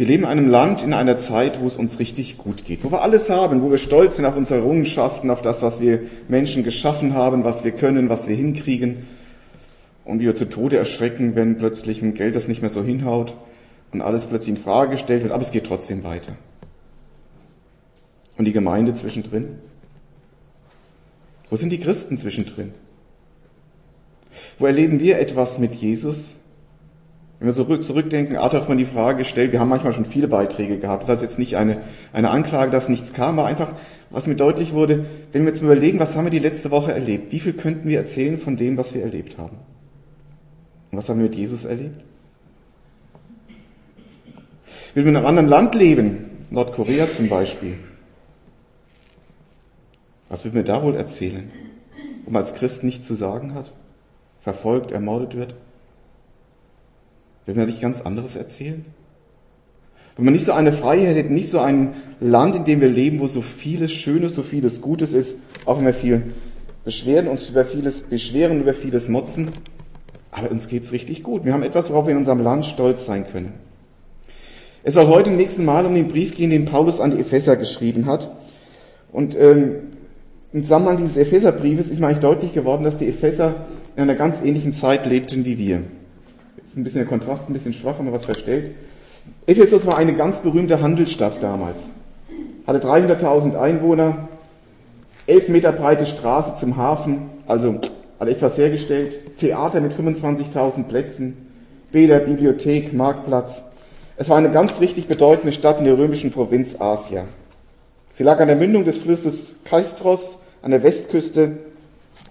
Wir leben in einem Land, in einer Zeit, wo es uns richtig gut geht, wo wir alles haben, wo wir stolz sind auf unsere Errungenschaften, auf das, was wir Menschen geschaffen haben, was wir können, was wir hinkriegen. Und wir zu Tode erschrecken, wenn plötzlich ein Geld das nicht mehr so hinhaut und alles plötzlich in Frage gestellt wird, aber es geht trotzdem weiter. Und die Gemeinde zwischendrin? Wo sind die Christen zwischendrin? Wo erleben wir etwas mit Jesus? Wenn wir so zurückdenken, Arthur von die Frage gestellt, wir haben manchmal schon viele Beiträge gehabt. Das heißt jetzt nicht eine, eine Anklage, dass nichts kam, aber einfach, was mir deutlich wurde, wenn wir jetzt überlegen, was haben wir die letzte Woche erlebt? Wie viel könnten wir erzählen von dem, was wir erlebt haben? Und was haben wir mit Jesus erlebt? Wenn wir in einem anderen Land leben, Nordkorea zum Beispiel, was wird mir da wohl erzählen? Wo man als Christ nichts zu sagen hat? Verfolgt, ermordet wird? Wird mir nicht ganz anderes erzählen? Wenn man nicht so eine Freiheit hätte, nicht so ein Land, in dem wir leben, wo so vieles Schönes, so vieles Gutes ist, auch wenn wir viel beschweren, uns über vieles beschweren, über vieles motzen, aber uns geht's richtig gut. Wir haben etwas, worauf wir in unserem Land stolz sein können. Es soll heute im nächsten Mal um den Brief gehen, den Paulus an die Epheser geschrieben hat. Und ähm, im Zusammenhang dieses Epheserbriefes ist mir eigentlich deutlich geworden, dass die Epheser in einer ganz ähnlichen Zeit lebten wie wir. Ist ein bisschen der Kontrast, ein bisschen schwach, wenn man was verstellt. Ephesus war eine ganz berühmte Handelsstadt damals. Hatte 300.000 Einwohner, 11 Meter breite Straße zum Hafen, also hat etwas hergestellt, Theater mit 25.000 Plätzen, Bäder, Bibliothek, Marktplatz. Es war eine ganz richtig bedeutende Stadt in der römischen Provinz Asia. Sie lag an der Mündung des Flusses Kaistros an der Westküste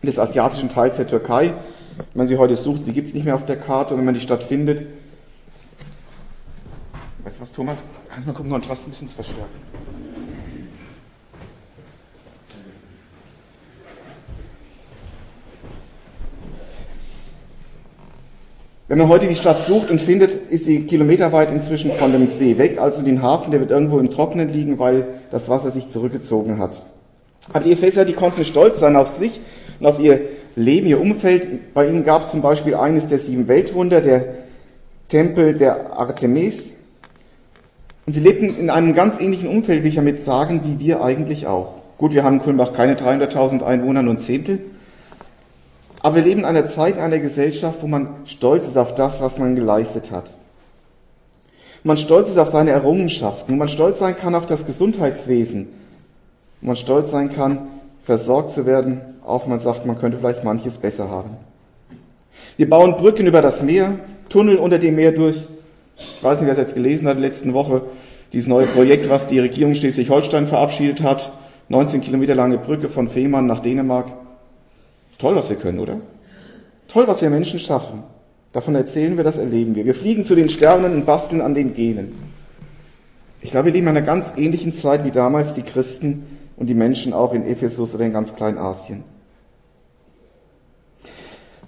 des asiatischen Teils der Türkei. Wenn man sie heute sucht, sie gibt es nicht mehr auf der Karte und wenn man die Stadt findet. Weißt du was, Thomas? Kannst du mal gucken, Kontrast ein bisschen zu verstärken? Wenn man heute die Stadt sucht und findet, ist sie kilometerweit inzwischen von dem See weg, also den Hafen, der wird irgendwo im Trockenen liegen, weil das Wasser sich zurückgezogen hat. Aber die Epheser, die konnten stolz sein auf sich und auf ihr Leben, ihr Umfeld. Bei ihnen gab es zum Beispiel eines der sieben Weltwunder, der Tempel der Artemis. Und sie lebten in einem ganz ähnlichen Umfeld, will ich damit sagen, wie wir eigentlich auch. Gut, wir haben in Kulmbach keine 300.000 Einwohner, nur ein Zehntel. Aber wir leben in einer Zeit, in einer Gesellschaft, wo man stolz ist auf das, was man geleistet hat. Wo man stolz ist auf seine Errungenschaften, wo man stolz sein kann auf das Gesundheitswesen, wo man stolz sein kann, versorgt zu werden, auch man sagt, man könnte vielleicht manches besser haben. Wir bauen Brücken über das Meer, Tunnel unter dem Meer durch. Ich weiß nicht, wer es jetzt gelesen hat, letzten Woche, dieses neue Projekt, was die Regierung Schleswig-Holstein verabschiedet hat. 19 Kilometer lange Brücke von Fehmarn nach Dänemark. Toll, was wir können, oder? Toll, was wir Menschen schaffen. Davon erzählen wir, das erleben wir. Wir fliegen zu den Sternen und basteln an den Genen. Ich glaube, wir leben in einer ganz ähnlichen Zeit wie damals die Christen und die Menschen auch in Ephesus oder in ganz Kleinasien.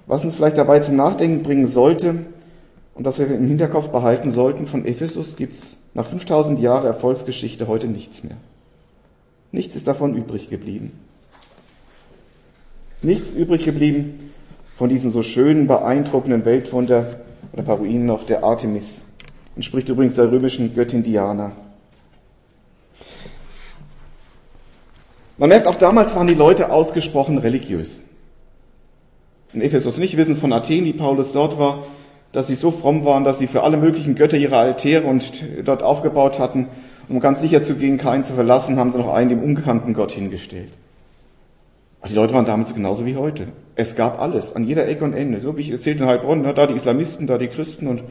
Was uns vielleicht dabei zum Nachdenken bringen sollte und das wir im Hinterkopf behalten sollten, von Ephesus gibt es nach 5000 Jahren Erfolgsgeschichte heute nichts mehr. Nichts ist davon übrig geblieben. Nichts übrig geblieben von diesem so schönen, beeindruckenden Weltwunder oder paar Ruinen noch der Artemis. Entspricht übrigens der römischen Göttin Diana. Man merkt, auch damals waren die Leute ausgesprochen religiös. In Ephesus nicht, wissen es von Athen, die Paulus dort war, dass sie so fromm waren, dass sie für alle möglichen Götter ihre Altäre und dort aufgebaut hatten. Um ganz sicher zu gehen, keinen zu verlassen, haben sie noch einen dem unbekannten Gott hingestellt. Aber die Leute waren damals genauso wie heute. Es gab alles, an jeder Ecke und Ende. So wie ich erzählte in Heilbronn, da die Islamisten, da die Christen und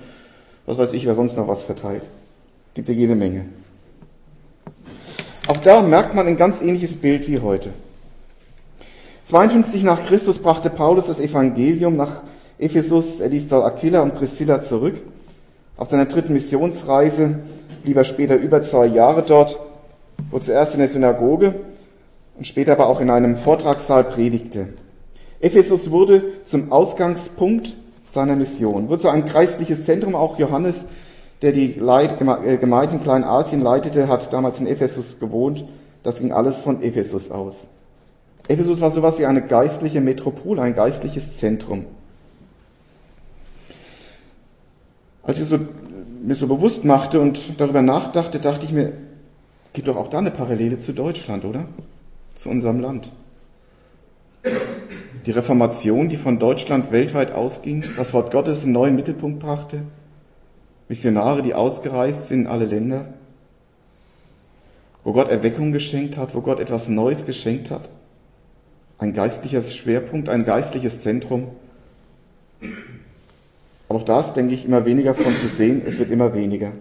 was weiß ich, wer sonst noch was verteilt. Gibt ja jede Menge. Auch da merkt man ein ganz ähnliches Bild wie heute. 52 nach Christus brachte Paulus das Evangelium nach Ephesus. Er ließ dort Aquila und Priscilla zurück. Auf seiner dritten Missionsreise blieb er später über zwei Jahre dort, wo zuerst in der Synagoge und später aber auch in einem Vortragssaal predigte. Ephesus wurde zum Ausgangspunkt seiner Mission, wurde so ein kreisliches Zentrum. Auch Johannes, der die äh, Gemeinden Kleinasien leitete, hat damals in Ephesus gewohnt. Das ging alles von Ephesus aus. Ephesus war sowas wie eine geistliche Metropole, ein geistliches Zentrum. Als ich so mir so bewusst machte und darüber nachdachte, dachte ich mir, gibt doch auch da eine Parallele zu Deutschland, oder? Zu unserem Land. Die Reformation, die von Deutschland weltweit ausging, das Wort Gottes einen neuen Mittelpunkt brachte, Missionare, die ausgereist sind in alle Länder, wo Gott Erweckung geschenkt hat, wo Gott etwas Neues geschenkt hat, ein geistlicher Schwerpunkt, ein geistliches Zentrum. Aber auch das denke ich immer weniger von zu sehen, es wird immer weniger.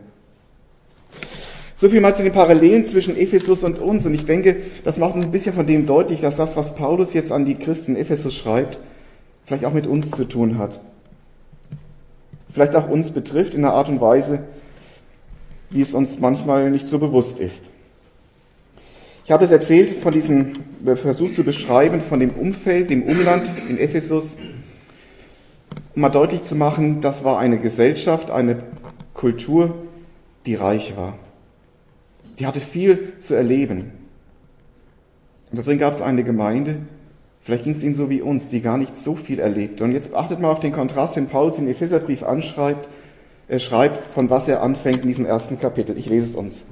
So viel mal zu den Parallelen zwischen Ephesus und uns. Und ich denke, das macht uns ein bisschen von dem deutlich, dass das, was Paulus jetzt an die Christen in Ephesus schreibt, vielleicht auch mit uns zu tun hat. Vielleicht auch uns betrifft in einer Art und Weise, wie es uns manchmal nicht so bewusst ist. Ich habe es erzählt von diesem Versuch zu beschreiben, von dem Umfeld, dem Umland in Ephesus, um mal deutlich zu machen, das war eine Gesellschaft, eine Kultur, die reich war. Die hatte viel zu erleben. Und da drin gab es eine Gemeinde, vielleicht ging es ihnen so wie uns, die gar nicht so viel erlebte. Und jetzt achtet mal auf den Kontrast, den Paulus in Epheserbrief anschreibt. Er schreibt, von was er anfängt in diesem ersten Kapitel. Ich lese es uns.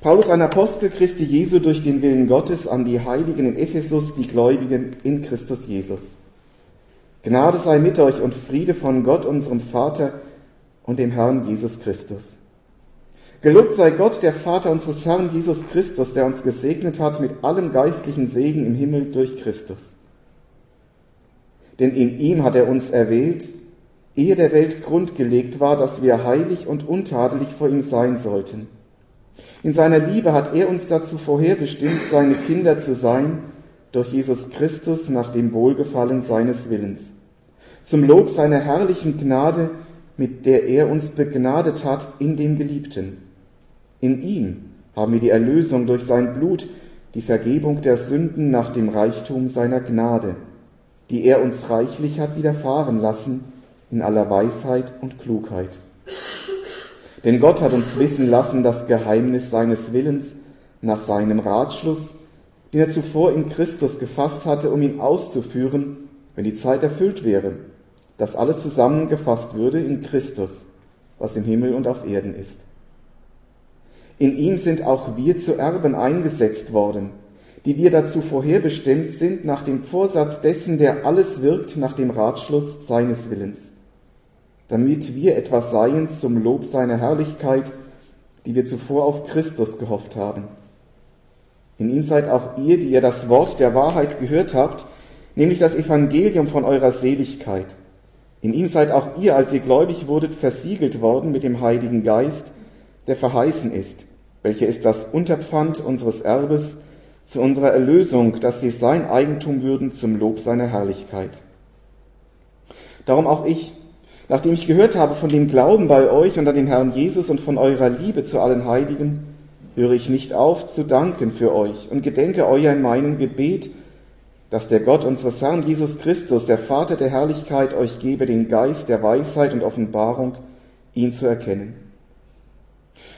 Paulus, ein Apostel Christi Jesu durch den Willen Gottes an die Heiligen in Ephesus, die Gläubigen in Christus Jesus. Gnade sei mit euch und Friede von Gott, unserem Vater und dem Herrn Jesus Christus. Gelobt sei Gott, der Vater unseres Herrn Jesus Christus, der uns gesegnet hat mit allem geistlichen Segen im Himmel durch Christus. Denn in ihm hat er uns erwählt, ehe der Welt Grund gelegt war, dass wir heilig und untadelig vor ihm sein sollten. In seiner Liebe hat er uns dazu vorherbestimmt, seine Kinder zu sein, durch Jesus Christus nach dem Wohlgefallen seines Willens. Zum Lob seiner herrlichen Gnade, mit der er uns begnadet hat in dem Geliebten in ihm haben wir die Erlösung durch sein Blut, die Vergebung der Sünden nach dem Reichtum seiner Gnade, die er uns reichlich hat widerfahren lassen in aller Weisheit und Klugheit. Denn Gott hat uns wissen lassen das Geheimnis seines Willens nach seinem Ratschluss, den er zuvor in Christus gefasst hatte, um ihn auszuführen, wenn die Zeit erfüllt wäre, dass alles zusammengefasst würde in Christus, was im Himmel und auf Erden ist. In ihm sind auch wir zu Erben eingesetzt worden, die wir dazu vorherbestimmt sind nach dem Vorsatz dessen, der alles wirkt nach dem Ratschluss seines Willens, damit wir etwas seien zum Lob seiner Herrlichkeit, die wir zuvor auf Christus gehofft haben. In ihm seid auch ihr, die ihr das Wort der Wahrheit gehört habt, nämlich das Evangelium von eurer Seligkeit. In ihm seid auch ihr, als ihr gläubig wurdet, versiegelt worden mit dem Heiligen Geist, der verheißen ist welcher ist das Unterpfand unseres Erbes zu unserer Erlösung, dass sie sein Eigentum würden zum Lob seiner Herrlichkeit. Darum auch ich, nachdem ich gehört habe von dem Glauben bei euch und an den Herrn Jesus und von eurer Liebe zu allen Heiligen, höre ich nicht auf zu danken für euch und gedenke euer in meinem Gebet, dass der Gott unseres Herrn Jesus Christus, der Vater der Herrlichkeit, euch gebe den Geist der Weisheit und Offenbarung, ihn zu erkennen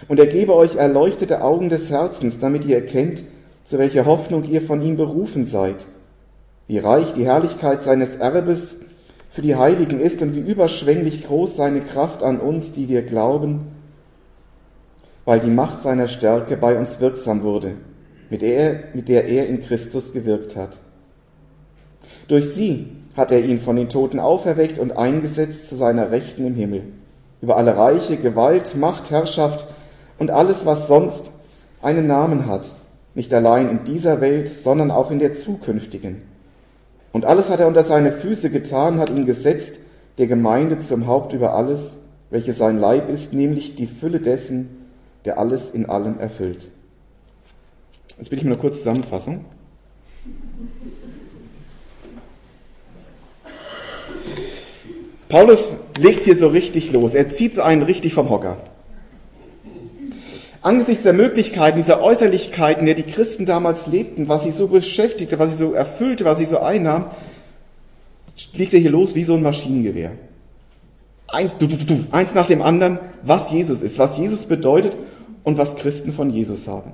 und er gebe euch erleuchtete Augen des Herzens, damit ihr erkennt, zu welcher Hoffnung ihr von ihm berufen seid, wie reich die Herrlichkeit seines Erbes für die Heiligen ist und wie überschwänglich groß seine Kraft an uns, die wir glauben, weil die Macht seiner Stärke bei uns wirksam wurde, mit der, mit der er in Christus gewirkt hat. Durch sie hat er ihn von den Toten auferweckt und eingesetzt zu seiner Rechten im Himmel, über alle Reiche, Gewalt, Macht, Herrschaft und alles, was sonst einen Namen hat, nicht allein in dieser Welt, sondern auch in der zukünftigen. Und alles hat er unter seine Füße getan, hat ihn gesetzt, der Gemeinde zum Haupt über alles, welches sein Leib ist, nämlich die Fülle dessen, der alles in allem erfüllt. Jetzt will ich mir eine kurze Zusammenfassung. Paulus legt hier so richtig los. Er zieht so einen richtig vom Hocker. Angesichts der Möglichkeiten, dieser Äußerlichkeiten, der die Christen damals lebten, was sie so beschäftigte, was sie so erfüllte, was sie so einnahm, fliegt er hier los wie so ein Maschinengewehr. Eins, du, du, du, eins nach dem anderen, was Jesus ist, was Jesus bedeutet und was Christen von Jesus haben.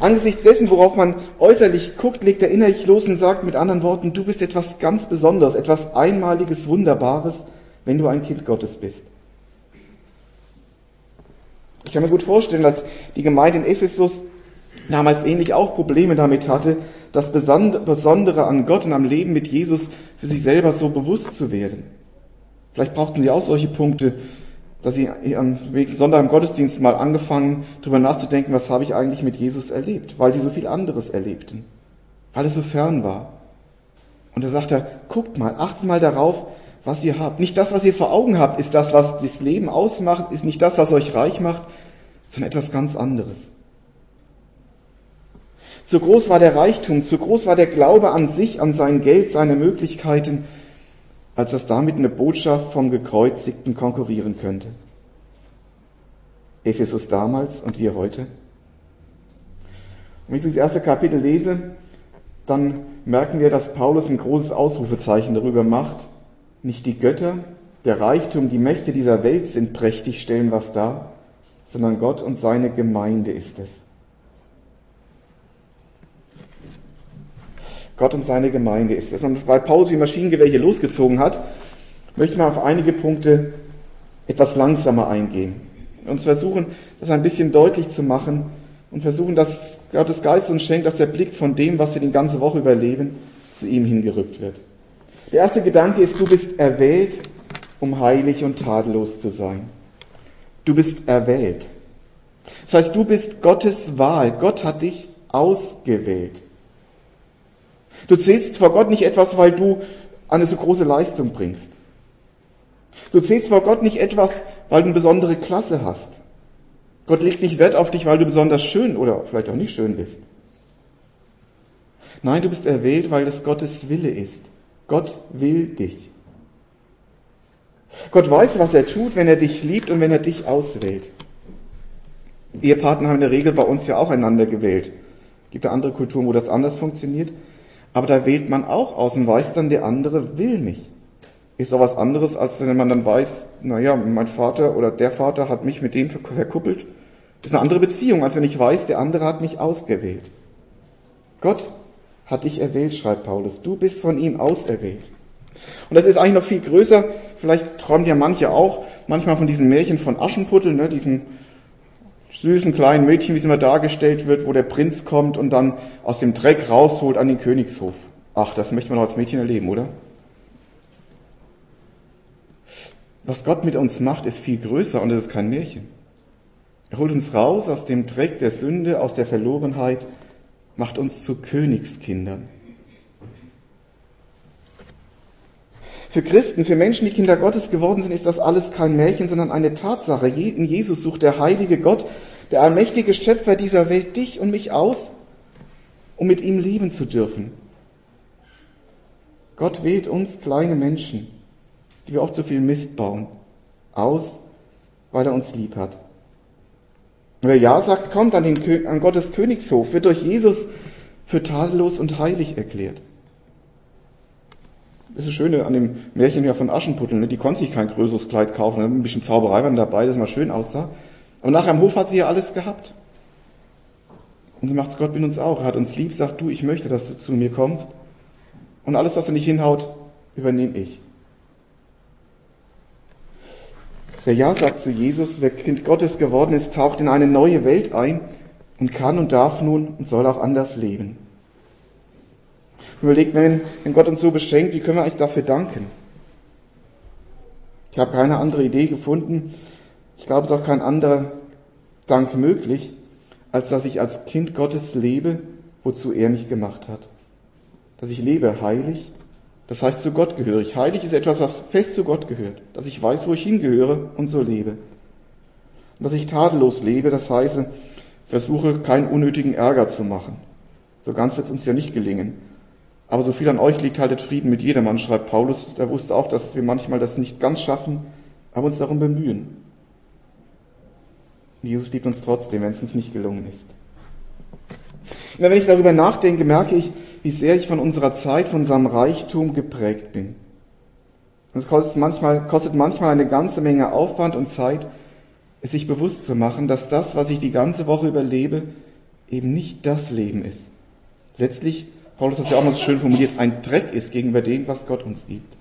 Angesichts dessen, worauf man äußerlich guckt, legt er innerlich los und sagt mit anderen Worten, du bist etwas ganz Besonderes, etwas Einmaliges, Wunderbares, wenn du ein Kind Gottes bist. Ich kann mir gut vorstellen, dass die Gemeinde in Ephesus damals ähnlich auch Probleme damit hatte, das Besondere an Gott und am Leben mit Jesus für sich selber so bewusst zu werden. Vielleicht brauchten sie auch solche Punkte, dass sie am wenigsten Sonntag im Gottesdienst mal angefangen, darüber nachzudenken, was habe ich eigentlich mit Jesus erlebt, weil sie so viel anderes erlebten, weil es so fern war. Und er sagt er, guckt mal, achtet mal darauf, was ihr habt. Nicht das, was ihr vor Augen habt, ist das, was das Leben ausmacht, ist nicht das, was euch reich macht, sondern etwas ganz anderes. Zu groß war der Reichtum, zu groß war der Glaube an sich, an sein Geld, seine Möglichkeiten, als dass damit eine Botschaft vom Gekreuzigten konkurrieren könnte. Ephesus damals und wir heute. Und wenn ich das erste Kapitel lese, dann merken wir, dass Paulus ein großes Ausrufezeichen darüber macht. Nicht die Götter, der Reichtum, die Mächte dieser Welt sind prächtig, stellen was dar, sondern Gott und seine Gemeinde ist es. Gott und seine Gemeinde ist es. Und weil Paulus wie Maschinengewehr hier losgezogen hat, möchte man auf einige Punkte etwas langsamer eingehen. Und versuchen, das ein bisschen deutlich zu machen und versuchen, dass Gottes Geist uns schenkt, dass der Blick von dem, was wir die ganze Woche überleben, zu ihm hingerückt wird. Der erste Gedanke ist, du bist erwählt, um heilig und tadellos zu sein. Du bist erwählt. Das heißt, du bist Gottes Wahl. Gott hat dich ausgewählt. Du zählst vor Gott nicht etwas, weil du eine so große Leistung bringst. Du zählst vor Gott nicht etwas, weil du eine besondere Klasse hast. Gott legt nicht Wert auf dich, weil du besonders schön oder vielleicht auch nicht schön bist. Nein, du bist erwählt, weil das Gottes Wille ist. Gott will dich. Gott weiß, was er tut, wenn er dich liebt und wenn er dich auswählt. Ehepartner haben in der Regel bei uns ja auch einander gewählt. Gibt ja andere Kulturen, wo das anders funktioniert. Aber da wählt man auch aus und weiß dann, der andere will mich. Ist doch was anderes, als wenn man dann weiß, naja, mein Vater oder der Vater hat mich mit dem verkuppelt. Ist eine andere Beziehung, als wenn ich weiß, der andere hat mich ausgewählt. Gott hat dich erwählt, schreibt Paulus. Du bist von ihm auserwählt. Und das ist eigentlich noch viel größer. Vielleicht träumen ja manche auch manchmal von diesen Märchen von Aschenputtel, ne, diesem süßen kleinen Mädchen, wie es immer dargestellt wird, wo der Prinz kommt und dann aus dem Dreck rausholt an den Königshof. Ach, das möchte man auch als Mädchen erleben, oder? Was Gott mit uns macht, ist viel größer und es ist kein Märchen. Er holt uns raus aus dem Dreck der Sünde, aus der Verlorenheit, macht uns zu Königskindern. Für Christen, für Menschen, die Kinder Gottes geworden sind, ist das alles kein Märchen, sondern eine Tatsache. In Jesus sucht der heilige Gott, der allmächtige Schöpfer dieser Welt, dich und mich aus, um mit ihm leben zu dürfen. Gott wählt uns kleine Menschen, die wir oft so viel Mist bauen, aus, weil er uns lieb hat. Und wer Ja sagt, kommt an, den, an Gottes Königshof, wird durch Jesus für tadellos und heilig erklärt. Das ist das Schöne an dem Märchen ja von Aschenputtel. Ne? Die konnte sich kein größeres Kleid kaufen. Ein bisschen Zauberei war dabei, das mal schön aussah. Aber nachher im Hof hat sie ja alles gehabt. Und so macht's Gott mit uns auch. Er hat uns lieb, sagt du, ich möchte, dass du zu mir kommst. Und alles, was er nicht hinhaut, übernehme ich. Wer Ja sagt zu Jesus, wer Kind Gottes geworden ist, taucht in eine neue Welt ein und kann und darf nun und soll auch anders leben überlegt, wenn, wenn Gott uns so beschenkt, wie können wir eigentlich dafür danken? Ich habe keine andere Idee gefunden. Ich glaube, es ist auch kein anderer Dank möglich, als dass ich als Kind Gottes lebe, wozu er mich gemacht hat. Dass ich lebe heilig, das heißt zu Gott gehörig. Heilig ist etwas, was fest zu Gott gehört. Dass ich weiß, wo ich hingehöre und so lebe. Dass ich tadellos lebe, das heißt, versuche keinen unnötigen Ärger zu machen. So ganz wird es uns ja nicht gelingen. Aber so viel an euch liegt, haltet Frieden mit jedermann, schreibt Paulus. Der wusste auch, dass wir manchmal das nicht ganz schaffen, aber uns darum bemühen. Und Jesus liebt uns trotzdem, wenn es uns nicht gelungen ist. Immer wenn ich darüber nachdenke, merke ich, wie sehr ich von unserer Zeit, von unserem Reichtum geprägt bin. Und es kostet manchmal, kostet manchmal eine ganze Menge Aufwand und Zeit, es sich bewusst zu machen, dass das, was ich die ganze Woche überlebe, eben nicht das Leben ist. Letztlich Paulus hat es ja auch mal so schön formuliert, ein Dreck ist gegenüber dem, was Gott uns gibt.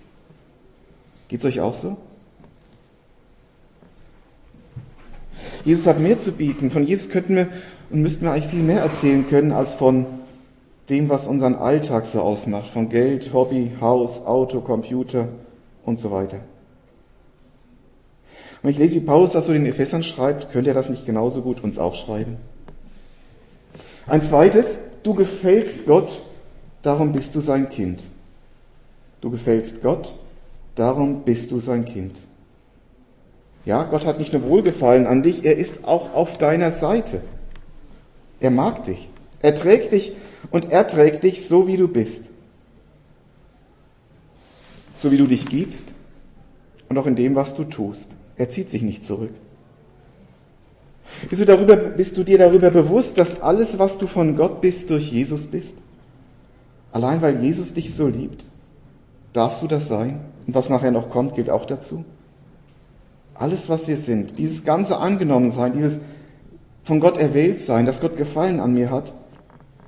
Geht es euch auch so? Jesus hat mehr zu bieten. Von Jesus könnten wir und müssten wir eigentlich viel mehr erzählen können als von dem, was unseren Alltag so ausmacht. Von Geld, Hobby, Haus, Auto, Computer und so weiter. Und ich lese, wie Paulus das so den Ephesern schreibt, könnte er das nicht genauso gut uns auch schreiben? Ein zweites, du gefällst Gott, darum bist du sein Kind. Du gefällst Gott, darum bist du sein Kind. Ja, Gott hat nicht nur Wohlgefallen an dich, er ist auch auf deiner Seite. Er mag dich. Er trägt dich und er trägt dich so, wie du bist. So wie du dich gibst und auch in dem, was du tust. Er zieht sich nicht zurück. Bist du, darüber, bist du dir darüber bewusst, dass alles, was du von Gott bist, durch Jesus bist? Allein weil Jesus dich so liebt? Darfst du das sein? Und was nachher noch kommt, gilt auch dazu. Alles, was wir sind, dieses ganze Angenommensein, dieses von Gott erwählt sein, dass Gott Gefallen an mir hat,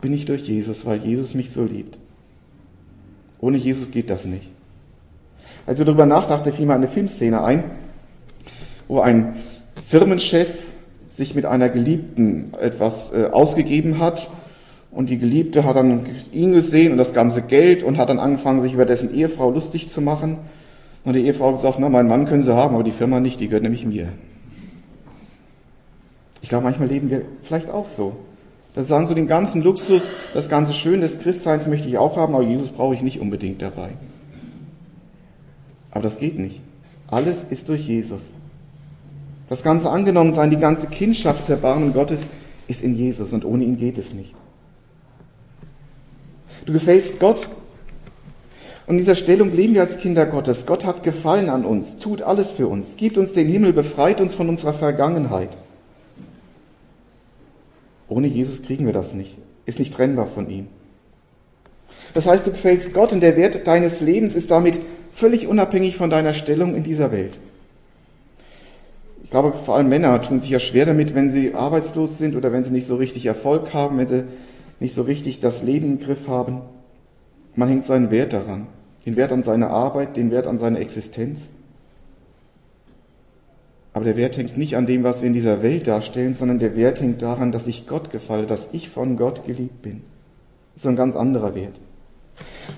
bin ich durch Jesus, weil Jesus mich so liebt. Ohne Jesus geht das nicht. Als ich darüber nachdachte, fiel mir eine Filmszene ein, wo ein Firmenchef sich mit einer Geliebten etwas äh, ausgegeben hat und die Geliebte hat dann ihn gesehen und das ganze Geld und hat dann angefangen, sich über dessen Ehefrau lustig zu machen. Und die Ehefrau gesagt, na, meinen Mann können Sie haben, aber die Firma nicht, die gehört nämlich mir. Ich glaube, manchmal leben wir vielleicht auch so. Das sagen so den ganzen Luxus, das ganze Schön des Christseins möchte ich auch haben, aber Jesus brauche ich nicht unbedingt dabei. Aber das geht nicht. Alles ist durch Jesus. Das ganze Angenommensein, die ganze Kindschaft des Erbarmen Gottes ist in Jesus und ohne ihn geht es nicht. Du gefällst Gott. Und in dieser Stellung leben wir als Kinder Gottes. Gott hat Gefallen an uns, tut alles für uns, gibt uns den Himmel, befreit uns von unserer Vergangenheit. Ohne Jesus kriegen wir das nicht, ist nicht trennbar von ihm. Das heißt, du gefällst Gott und der Wert deines Lebens ist damit völlig unabhängig von deiner Stellung in dieser Welt. Ich glaube, vor allem Männer tun sich ja schwer damit, wenn sie arbeitslos sind oder wenn sie nicht so richtig Erfolg haben, wenn sie nicht so richtig das Leben im Griff haben. Man hängt seinen Wert daran, den Wert an seine Arbeit, den Wert an seine Existenz. Aber der Wert hängt nicht an dem, was wir in dieser Welt darstellen, sondern der Wert hängt daran, dass ich Gott gefalle, dass ich von Gott geliebt bin. Das ist ein ganz anderer Wert.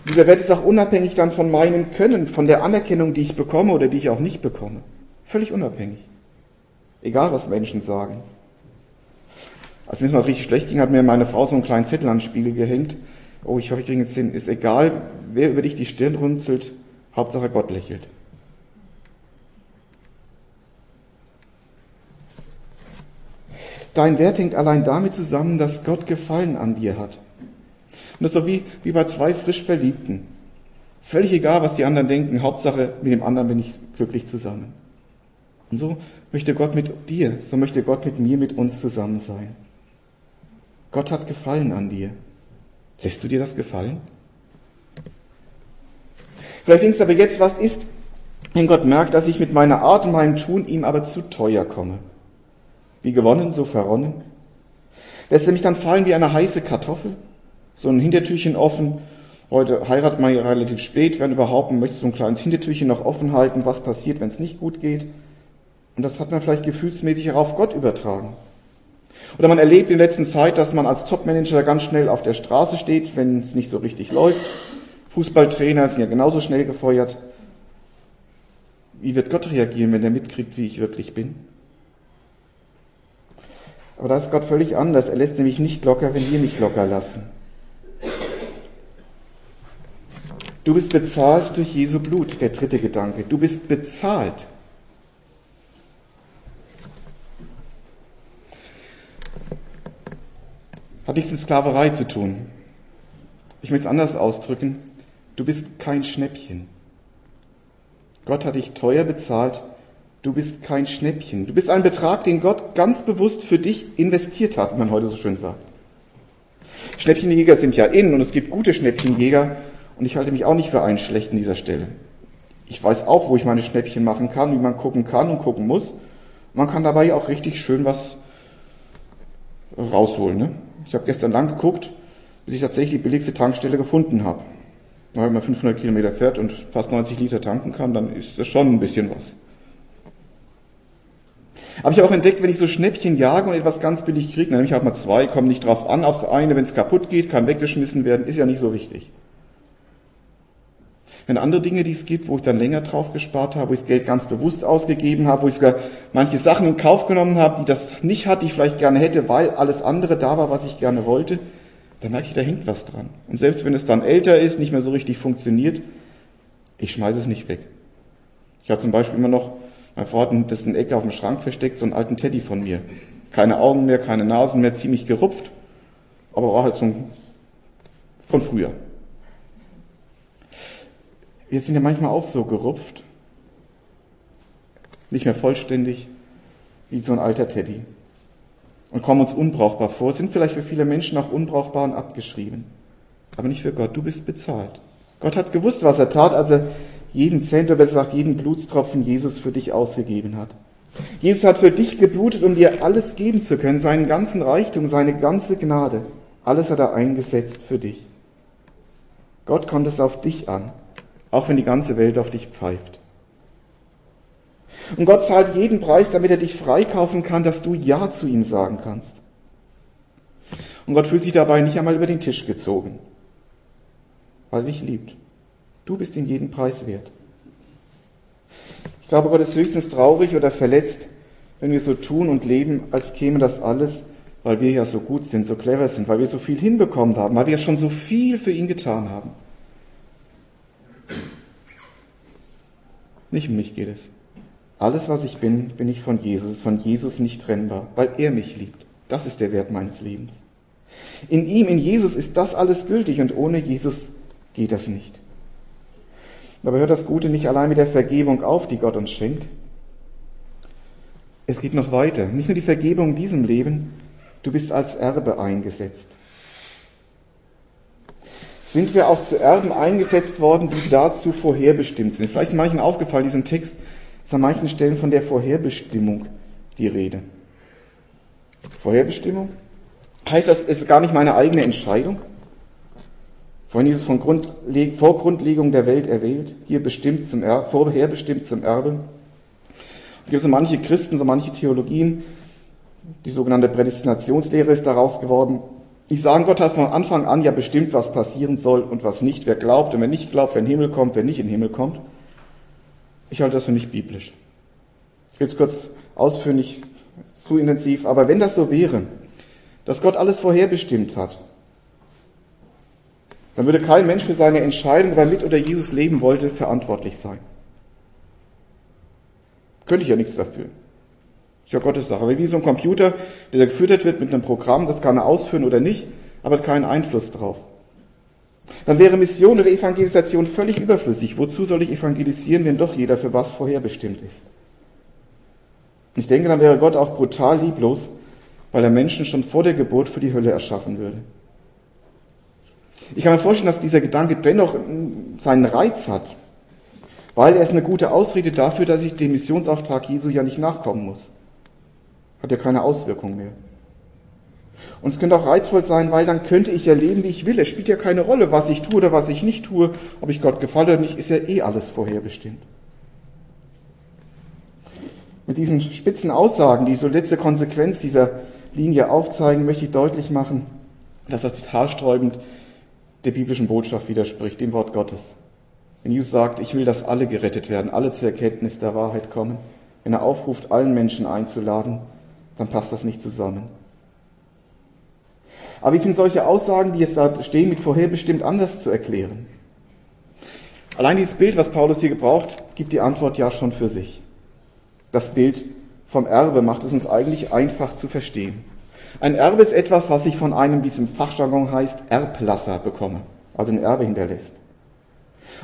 Dieser Wert ist auch unabhängig dann von meinem Können, von der Anerkennung, die ich bekomme oder die ich auch nicht bekomme. Völlig unabhängig. Egal, was Menschen sagen. Als mir es mal richtig schlecht ging, hat mir meine Frau so einen kleinen Zettel an den Spiegel gehängt. Oh, ich hoffe, ich kriege jetzt hin. Ist egal, wer über dich die Stirn runzelt, Hauptsache Gott lächelt. Dein Wert hängt allein damit zusammen, dass Gott Gefallen an dir hat. Und das ist so wie, wie bei zwei frisch Verliebten. Völlig egal, was die anderen denken, Hauptsache mit dem anderen bin ich glücklich zusammen. Und so möchte Gott mit dir, so möchte Gott mit mir, mit uns zusammen sein. Gott hat Gefallen an dir. Lässt du dir das gefallen? Vielleicht denkst du aber jetzt, was ist, wenn Gott merkt, dass ich mit meiner Art und meinem Tun ihm aber zu teuer komme? Wie gewonnen, so verronnen? Lässt er mich dann fallen wie eine heiße Kartoffel? So ein Hintertürchen offen. Heute heiratet man ja relativ spät, wenn überhaupt, man möchte so ein kleines Hintertürchen noch offen halten, was passiert, wenn es nicht gut geht. Und das hat man vielleicht gefühlsmäßig auch auf Gott übertragen. Oder man erlebt in der letzten Zeit, dass man als Topmanager ganz schnell auf der Straße steht, wenn es nicht so richtig läuft. Fußballtrainer sind ja genauso schnell gefeuert. Wie wird Gott reagieren, wenn er mitkriegt, wie ich wirklich bin? Aber da ist Gott völlig anders. Er lässt nämlich nicht locker, wenn wir nicht locker lassen. Du bist bezahlt durch Jesu Blut, der dritte Gedanke. Du bist bezahlt. Hat nichts mit Sklaverei zu tun. Ich möchte es anders ausdrücken. Du bist kein Schnäppchen. Gott hat dich teuer bezahlt Du bist kein Schnäppchen. Du bist ein Betrag, den Gott ganz bewusst für dich investiert hat, wie man heute so schön sagt. Schnäppchenjäger sind ja in und es gibt gute Schnäppchenjäger und ich halte mich auch nicht für einen schlechten dieser Stelle. Ich weiß auch, wo ich meine Schnäppchen machen kann, wie man gucken kann und gucken muss. Man kann dabei auch richtig schön was rausholen. Ne? Ich habe gestern lang geguckt, bis ich tatsächlich die billigste Tankstelle gefunden habe. Wenn man 500 Kilometer fährt und fast 90 Liter tanken kann, dann ist das schon ein bisschen was. Aber ich habe auch entdeckt, wenn ich so Schnäppchen jage und etwas ganz billig kriege, dann nehme ich halt mal zwei, komme nicht drauf an, aufs eine, wenn es kaputt geht, kann weggeschmissen werden, ist ja nicht so wichtig. Wenn andere Dinge, die es gibt, wo ich dann länger drauf gespart habe, wo ich das Geld ganz bewusst ausgegeben habe, wo ich sogar manche Sachen in Kauf genommen habe, die das nicht hat, die ich vielleicht gerne hätte, weil alles andere da war, was ich gerne wollte, dann merke ich, da hängt was dran. Und selbst wenn es dann älter ist, nicht mehr so richtig funktioniert, ich schmeiße es nicht weg. Ich habe zum Beispiel immer noch, mein Vater hat das in Ecke auf dem Schrank versteckt, so einen alten Teddy von mir. Keine Augen mehr, keine Nasen mehr, ziemlich gerupft, aber war halt so ein, von früher. Wir sind ja manchmal auch so gerupft, nicht mehr vollständig, wie so ein alter Teddy. Und kommen uns unbrauchbar vor, sind vielleicht für viele Menschen auch unbrauchbar und abgeschrieben. Aber nicht für Gott, du bist bezahlt. Gott hat gewusst, was er tat, als er jeden Cent, oder besser gesagt jeden Blutstropfen Jesus für dich ausgegeben hat. Jesus hat für dich geblutet, um dir alles geben zu können, seinen ganzen Reichtum, seine ganze Gnade. Alles hat er eingesetzt für dich. Gott kommt es auf dich an auch wenn die ganze Welt auf dich pfeift. Und Gott zahlt jeden Preis, damit er dich freikaufen kann, dass du Ja zu ihm sagen kannst. Und Gott fühlt sich dabei nicht einmal über den Tisch gezogen, weil dich liebt. Du bist ihm jeden Preis wert. Ich glaube, Gott ist höchstens traurig oder verletzt, wenn wir so tun und leben, als käme das alles, weil wir ja so gut sind, so clever sind, weil wir so viel hinbekommen haben, weil wir schon so viel für ihn getan haben. Nicht um mich geht es. Alles, was ich bin, bin ich von Jesus, von Jesus nicht trennbar, weil er mich liebt. Das ist der Wert meines Lebens. In ihm, in Jesus ist das alles gültig und ohne Jesus geht das nicht. Aber hört das Gute nicht allein mit der Vergebung auf, die Gott uns schenkt. Es geht noch weiter. Nicht nur die Vergebung in diesem Leben, du bist als Erbe eingesetzt sind wir auch zu Erben eingesetzt worden, die dazu vorherbestimmt sind. Vielleicht ist manchen aufgefallen, diesem Text ist an manchen Stellen von der Vorherbestimmung die Rede. Vorherbestimmung? Heißt das, es ist gar nicht meine eigene Entscheidung? Vorhin hieß es von Grundleg vor Grundlegung der Welt erwählt, hier bestimmt zum Erbe, vorherbestimmt zum Erbe. Es gibt so manche Christen, so manche Theologien, die sogenannte Prädestinationslehre ist daraus geworden, die sagen, Gott hat von Anfang an ja bestimmt, was passieren soll und was nicht, wer glaubt und wer nicht glaubt, wer in den Himmel kommt, wer nicht in den Himmel kommt. Ich halte das für nicht biblisch. Ich will es kurz ausführen, nicht zu intensiv, aber wenn das so wäre, dass Gott alles vorherbestimmt hat, dann würde kein Mensch für seine Entscheidung, ob er mit oder Jesus leben wollte, verantwortlich sein. Könnte ich ja nichts dafür. Ist ja Gottes Sache. Wie so ein Computer, der gefüttert wird mit einem Programm, das kann er ausführen oder nicht, aber hat keinen Einfluss drauf. Dann wäre Mission oder Evangelisation völlig überflüssig. Wozu soll ich evangelisieren, wenn doch jeder für was vorherbestimmt ist? Ich denke, dann wäre Gott auch brutal lieblos, weil er Menschen schon vor der Geburt für die Hölle erschaffen würde. Ich kann mir vorstellen, dass dieser Gedanke dennoch seinen Reiz hat, weil er ist eine gute Ausrede dafür, dass ich dem Missionsauftrag Jesu ja nicht nachkommen muss. Hat ja keine Auswirkung mehr. Und es könnte auch reizvoll sein, weil dann könnte ich ja leben, wie ich will. Es spielt ja keine Rolle, was ich tue oder was ich nicht tue. Ob ich Gott gefalle oder nicht, ist ja eh alles vorherbestimmt. Mit diesen spitzen Aussagen, die so letzte Konsequenz dieser Linie aufzeigen, möchte ich deutlich machen, dass das haarsträubend der biblischen Botschaft widerspricht, dem Wort Gottes. Wenn Jesus sagt, ich will, dass alle gerettet werden, alle zur Erkenntnis der Wahrheit kommen, wenn er aufruft, allen Menschen einzuladen, dann passt das nicht zusammen. Aber wie sind solche Aussagen, die jetzt da stehen, mit vorherbestimmt anders zu erklären? Allein dieses Bild, was Paulus hier gebraucht, gibt die Antwort ja schon für sich. Das Bild vom Erbe macht es uns eigentlich einfach zu verstehen. Ein Erbe ist etwas, was ich von einem, wie es im Fachjargon heißt, Erblasser bekomme, also ein Erbe hinterlässt.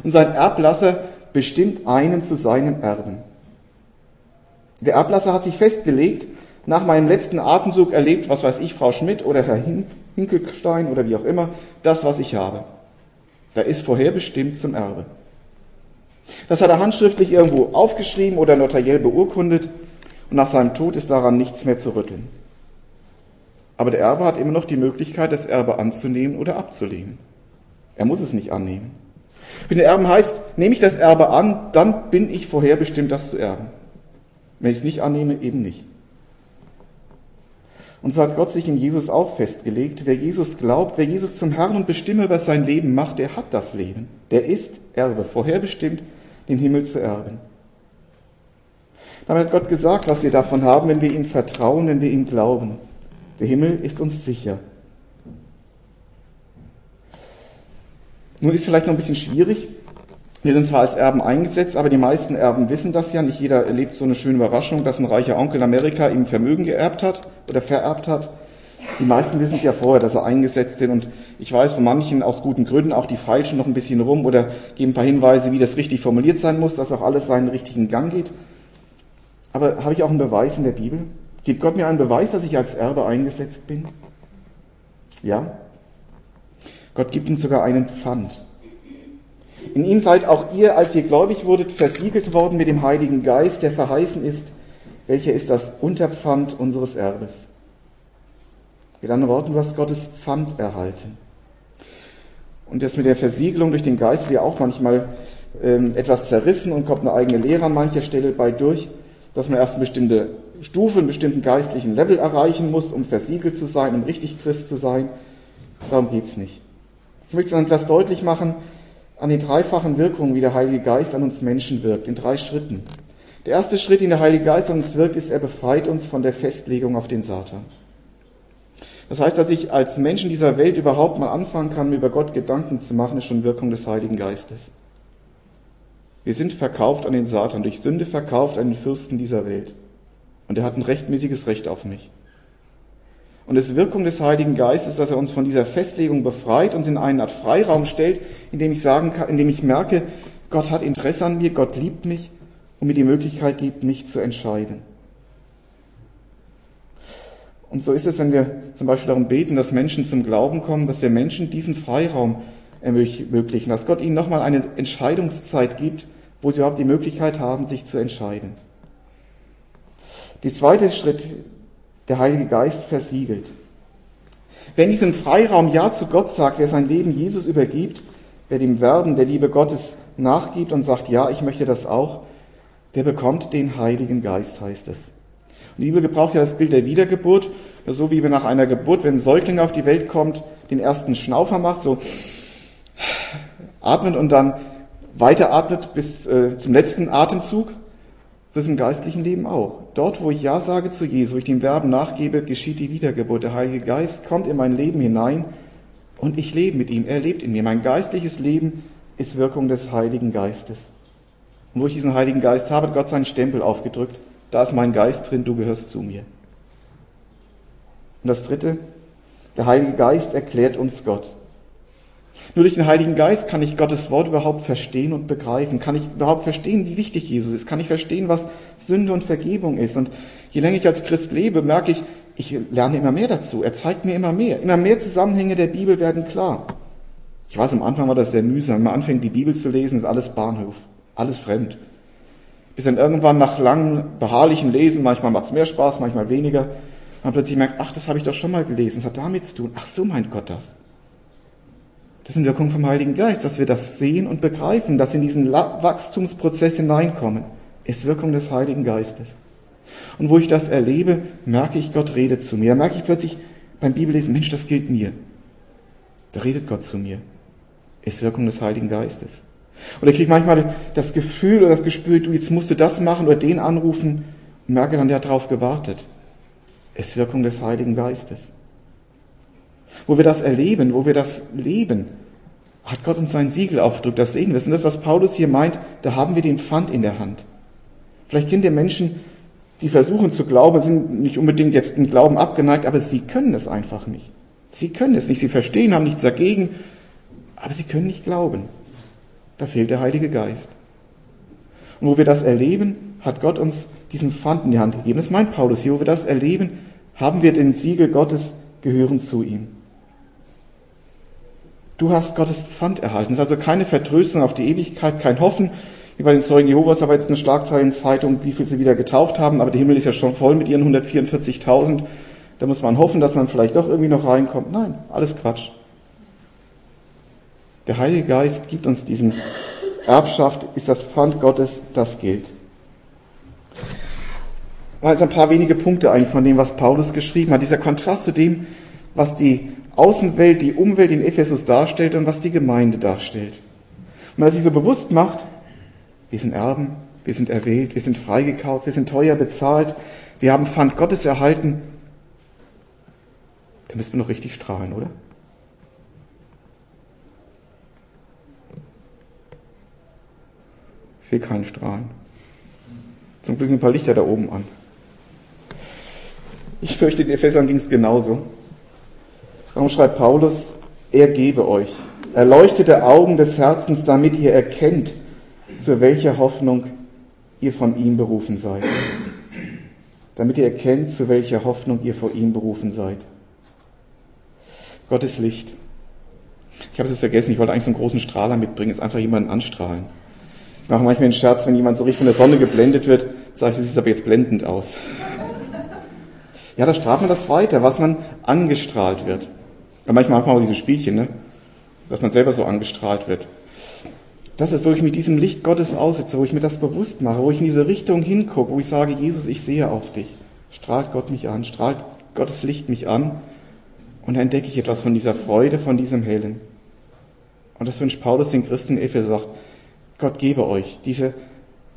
Und sein Erblasser bestimmt einen zu seinem Erben. Der Erblasser hat sich festgelegt, nach meinem letzten Atemzug erlebt, was weiß ich, Frau Schmidt oder Herr Hinkelstein oder wie auch immer, das, was ich habe. Da ist vorherbestimmt zum Erbe. Das hat er handschriftlich irgendwo aufgeschrieben oder notariell beurkundet und nach seinem Tod ist daran nichts mehr zu rütteln. Aber der Erbe hat immer noch die Möglichkeit, das Erbe anzunehmen oder abzulehnen. Er muss es nicht annehmen. Wenn der Erben heißt, nehme ich das Erbe an, dann bin ich vorherbestimmt, das zu erben. Wenn ich es nicht annehme, eben nicht. Und so hat Gott sich in Jesus auch festgelegt. Wer Jesus glaubt, wer Jesus zum Herrn und Bestimmer über sein Leben macht, der hat das Leben. Der ist Erbe, vorherbestimmt, den Himmel zu erben. Damit hat Gott gesagt, was wir davon haben, wenn wir ihm vertrauen, wenn wir ihm glauben. Der Himmel ist uns sicher. Nun ist vielleicht noch ein bisschen schwierig. Wir sind zwar als Erben eingesetzt, aber die meisten Erben wissen das ja. Nicht jeder erlebt so eine schöne Überraschung, dass ein reicher Onkel Amerika ihm Vermögen geerbt hat oder vererbt hat. Die meisten wissen es ja vorher, dass sie eingesetzt sind. Und ich weiß von manchen aus guten Gründen auch die falschen noch ein bisschen rum oder geben ein paar Hinweise, wie das richtig formuliert sein muss, dass auch alles seinen richtigen Gang geht. Aber habe ich auch einen Beweis in der Bibel? Gibt Gott mir einen Beweis, dass ich als Erbe eingesetzt bin? Ja. Gott gibt uns sogar einen Pfand. In ihm seid auch ihr, als ihr gläubig wurdet, versiegelt worden mit dem Heiligen Geist, der verheißen ist, welcher ist das Unterpfand unseres Erbes. Mit anderen Worten, du hast Gottes Pfand erhalten. Und das mit der Versiegelung durch den Geist wird ja auch manchmal ähm, etwas zerrissen und kommt eine eigene Lehre an mancher Stelle bei durch, dass man erst eine bestimmte Stufe, einen bestimmten geistlichen Level erreichen muss, um versiegelt zu sein, um richtig Christ zu sein. Darum geht's nicht. Ich möchte dann etwas deutlich machen an den dreifachen Wirkungen, wie der Heilige Geist an uns Menschen wirkt, in drei Schritten. Der erste Schritt, den der Heilige Geist an uns wirkt, ist, er befreit uns von der Festlegung auf den Satan. Das heißt, dass ich als Mensch in dieser Welt überhaupt mal anfangen kann, mir über Gott Gedanken zu machen, ist schon Wirkung des Heiligen Geistes. Wir sind verkauft an den Satan, durch Sünde verkauft an den Fürsten dieser Welt. Und er hat ein rechtmäßiges Recht auf mich. Und es Wirkung des Heiligen Geistes, dass er uns von dieser Festlegung befreit, uns in eine Art Freiraum stellt, in dem ich sagen kann, in dem ich merke, Gott hat Interesse an mir, Gott liebt mich und mir die Möglichkeit gibt, mich zu entscheiden. Und so ist es, wenn wir zum Beispiel darum beten, dass Menschen zum Glauben kommen, dass wir Menschen diesen Freiraum ermöglichen, dass Gott ihnen nochmal eine Entscheidungszeit gibt, wo sie überhaupt die Möglichkeit haben, sich zu entscheiden. Die zweite Schritt, der Heilige Geist versiegelt. Wer in diesem Freiraum Ja zu Gott sagt, wer sein Leben Jesus übergibt, wer dem Werben der Liebe Gottes nachgibt und sagt, ja, ich möchte das auch, der bekommt den Heiligen Geist, heißt es. Und die Bibel gebraucht ja das Bild der Wiedergeburt, so wie wir nach einer Geburt, wenn ein Säugling auf die Welt kommt, den ersten Schnaufer macht, so atmet und dann weiteratmet bis äh, zum letzten Atemzug. Ist im geistlichen Leben auch. Dort, wo ich Ja sage zu Jesus, wo ich dem Verben nachgebe, geschieht die Wiedergeburt. Der Heilige Geist kommt in mein Leben hinein und ich lebe mit ihm. Er lebt in mir. Mein geistliches Leben ist Wirkung des Heiligen Geistes. Und wo ich diesen Heiligen Geist habe, hat Gott seinen Stempel aufgedrückt. Da ist mein Geist drin, du gehörst zu mir. Und das dritte, der Heilige Geist erklärt uns Gott. Nur durch den Heiligen Geist kann ich Gottes Wort überhaupt verstehen und begreifen. Kann ich überhaupt verstehen, wie wichtig Jesus ist. Kann ich verstehen, was Sünde und Vergebung ist. Und je länger ich als Christ lebe, merke ich, ich lerne immer mehr dazu. Er zeigt mir immer mehr. Immer mehr Zusammenhänge der Bibel werden klar. Ich weiß, am Anfang war das sehr mühsam. Wenn man anfängt, die Bibel zu lesen, ist alles Bahnhof. Alles fremd. Bis dann irgendwann nach langem, beharrlichen Lesen, manchmal macht es mehr Spaß, manchmal weniger, man plötzlich merkt, ach, das habe ich doch schon mal gelesen, das hat damit zu tun. Ach, so meint Gott das. Das sind Wirkungen vom Heiligen Geist, dass wir das sehen und begreifen, dass wir in diesen Wachstumsprozess hineinkommen, ist Wirkung des Heiligen Geistes. Und wo ich das erlebe, merke ich, Gott redet zu mir. Da merke ich plötzlich beim Bibellesen, Mensch, das gilt mir. Da redet Gott zu mir. Ist Wirkung des Heiligen Geistes. Oder ich kriege manchmal das Gefühl oder das Gespür, du, jetzt musst du das machen oder den anrufen merke dann, der hat drauf gewartet. Ist Wirkung des Heiligen Geistes wo wir das erleben, wo wir das leben, hat Gott uns sein Siegel aufgedrückt. Das sehen wir. Ist das, was Paulus hier meint. Da haben wir den Pfand in der Hand. Vielleicht kennt ihr Menschen, die versuchen zu glauben, sind nicht unbedingt jetzt im Glauben abgeneigt, aber sie können es einfach nicht. Sie können es nicht. Sie verstehen, haben nichts dagegen, aber sie können nicht glauben. Da fehlt der Heilige Geist. Und wo wir das erleben, hat Gott uns diesen Pfand in die Hand gegeben. Das meint Paulus hier. Wo wir das erleben, haben wir den Siegel Gottes, gehören zu ihm. Du hast Gottes Pfand erhalten. Es ist also keine Vertröstung auf die Ewigkeit, kein Hoffen. Wie bei den Zeugen Jehovas, aber jetzt eine Schlagzeile in Zeitung, wie viel sie wieder getauft haben. Aber der Himmel ist ja schon voll mit ihren 144.000. Da muss man hoffen, dass man vielleicht doch irgendwie noch reinkommt. Nein, alles Quatsch. Der Heilige Geist gibt uns diesen Erbschaft, ist das Pfand Gottes, das gilt. waren jetzt ein paar wenige Punkte eigentlich von dem, was Paulus geschrieben hat. Dieser Kontrast zu dem, was die Außenwelt, die Umwelt in Ephesus darstellt und was die Gemeinde darstellt. Und wenn er sich so bewusst macht, wir sind Erben, wir sind erwählt, wir sind freigekauft, wir sind teuer bezahlt, wir haben Pfand Gottes erhalten, dann müssen wir noch richtig strahlen, oder? Ich sehe keinen Strahlen. Zum Glück ein paar Lichter da oben an. Ich fürchte, den Ephesern ging es genauso. Warum schreibt Paulus, er gebe euch erleuchtete Augen des Herzens, damit ihr erkennt, zu welcher Hoffnung ihr von ihm berufen seid. Damit ihr erkennt, zu welcher Hoffnung ihr vor ihm berufen seid. Gottes Licht. Ich habe es jetzt vergessen, ich wollte eigentlich so einen großen Strahler mitbringen, jetzt einfach jemanden anstrahlen. Ich mache manchmal einen Scherz, wenn jemand so richtig von der Sonne geblendet wird, sage ich, das sieht aber jetzt blendend aus. Ja, da strahlt man das weiter, was man angestrahlt wird. Ja, manchmal macht man auch diese Spielchen, ne? dass man selber so angestrahlt wird. Das ist, wo ich mit diesem Licht Gottes aussetze, wo ich mir das bewusst mache, wo ich in diese Richtung hingucke, wo ich sage, Jesus, ich sehe auf dich. Strahlt Gott mich an, strahlt Gottes Licht mich an und dann entdecke ich etwas von dieser Freude, von diesem Hellen. Und das wünscht Paulus den Christen in Ephesus, sagt, Gott gebe euch diese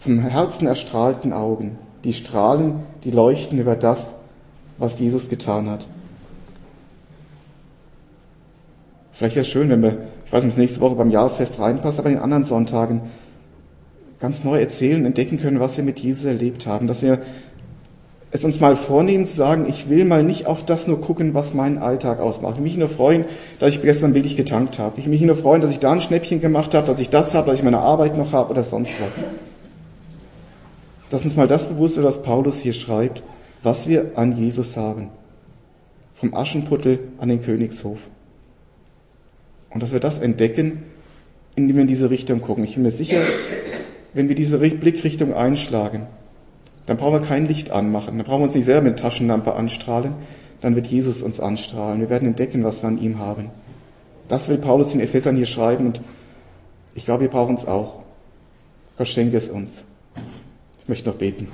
vom Herzen erstrahlten Augen, die strahlen, die leuchten über das, was Jesus getan hat. Vielleicht wäre es schön, wenn wir, ich weiß nicht, ob es nächste Woche beim Jahresfest reinpasst, aber in den anderen Sonntagen ganz neu erzählen, entdecken können, was wir mit Jesus erlebt haben. Dass wir es uns mal vornehmen zu sagen, ich will mal nicht auf das nur gucken, was meinen Alltag ausmacht. Ich will mich nur freuen, dass ich gestern billig getankt habe. Ich will mich nur freuen, dass ich da ein Schnäppchen gemacht habe, dass ich das habe, dass ich meine Arbeit noch habe oder sonst was. Dass uns mal das bewusst wird, was Paulus hier schreibt, was wir an Jesus haben. Vom Aschenputtel an den Königshof. Und dass wir das entdecken, indem wir in diese Richtung gucken. Ich bin mir sicher, wenn wir diese Blickrichtung einschlagen, dann brauchen wir kein Licht anmachen. Dann brauchen wir uns nicht selber mit Taschenlampe anstrahlen. Dann wird Jesus uns anstrahlen. Wir werden entdecken, was wir an ihm haben. Das will Paulus den Ephesern hier schreiben und ich glaube, wir brauchen es auch. Gott schenke es uns. Ich möchte noch beten.